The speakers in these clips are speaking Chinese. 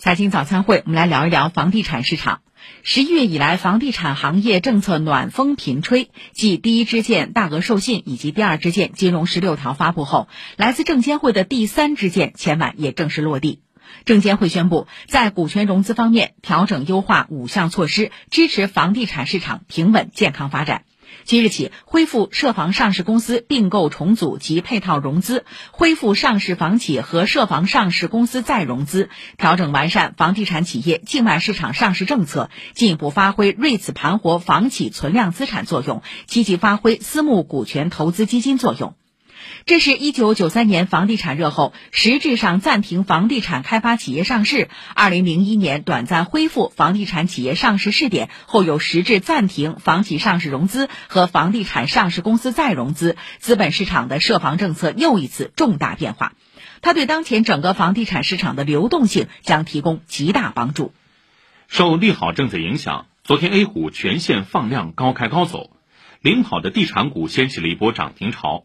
财经早餐会，我们来聊一聊房地产市场。十一月以来，房地产行业政策暖风频吹。继第一支箭大额授信以及第二支箭金融十六条发布后，来自证监会的第三支箭前晚也正式落地。证监会宣布，在股权融资方面调整优化五项措施，支持房地产市场平稳健康发展。即日起，恢复涉房上市公司并购重组及配套融资，恢复上市房企和涉房上市公司再融资，调整完善房地产企业境外市场上市政策，进一步发挥锐次盘活房企存量资产作用，积极发挥私募股权投资基金作用。这是一九九三年房地产热后，实质上暂停房地产开发企业上市；二零零一年短暂恢复房地产企业上市试点后，又实质暂停房企上市融资和房地产上市公司再融资。资本市场的涉房政策又一次重大变化，它对当前整个房地产市场的流动性将提供极大帮助。受利好政策影响，昨天 A 股全线放量高开高走，领跑的地产股掀起了一波涨停潮。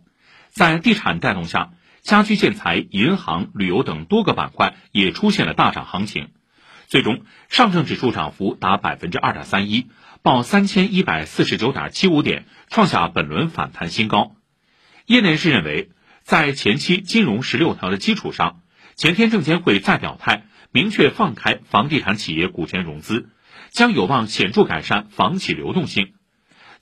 在地产带动下，家居建材、银行、旅游等多个板块也出现了大涨行情。最终，上证指数涨幅达百分之二点三一，报三千一百四十九点七五点，创下本轮反弹新高。业内人士认为，在前期金融十六条的基础上，前天证监会再表态，明确放开房地产企业股权融资，将有望显著改善房企流动性。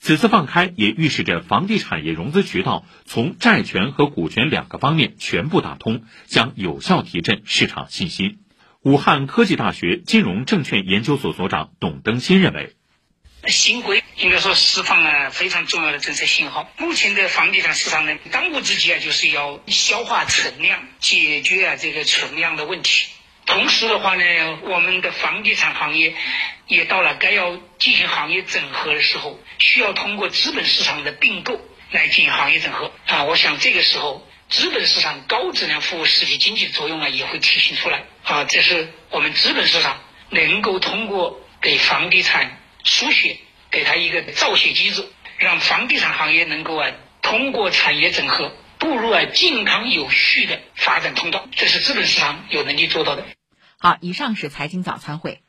此次放开也预示着房地产业融资渠道从债权和股权两个方面全部打通，将有效提振市场信心。武汉科技大学金融证券研究所所长董登新认为，新规应该说释放了非常重要的政策信号。目前的房地产市场呢，当务之急啊，就是要消化存量，解决啊这个存量的问题。同时的话呢，我们的房地产行业也到了该要进行行业整合的时候，需要通过资本市场的并购来进行行业整合啊。我想这个时候，资本市场高质量服务实体经济的作用啊，也会体现出来啊。这是我们资本市场能够通过给房地产输血，给它一个造血机制，让房地产行业能够啊通过产业整合步入啊健康有序的发展通道，这是资本市场有能力做到的。好，以上是财经早餐会。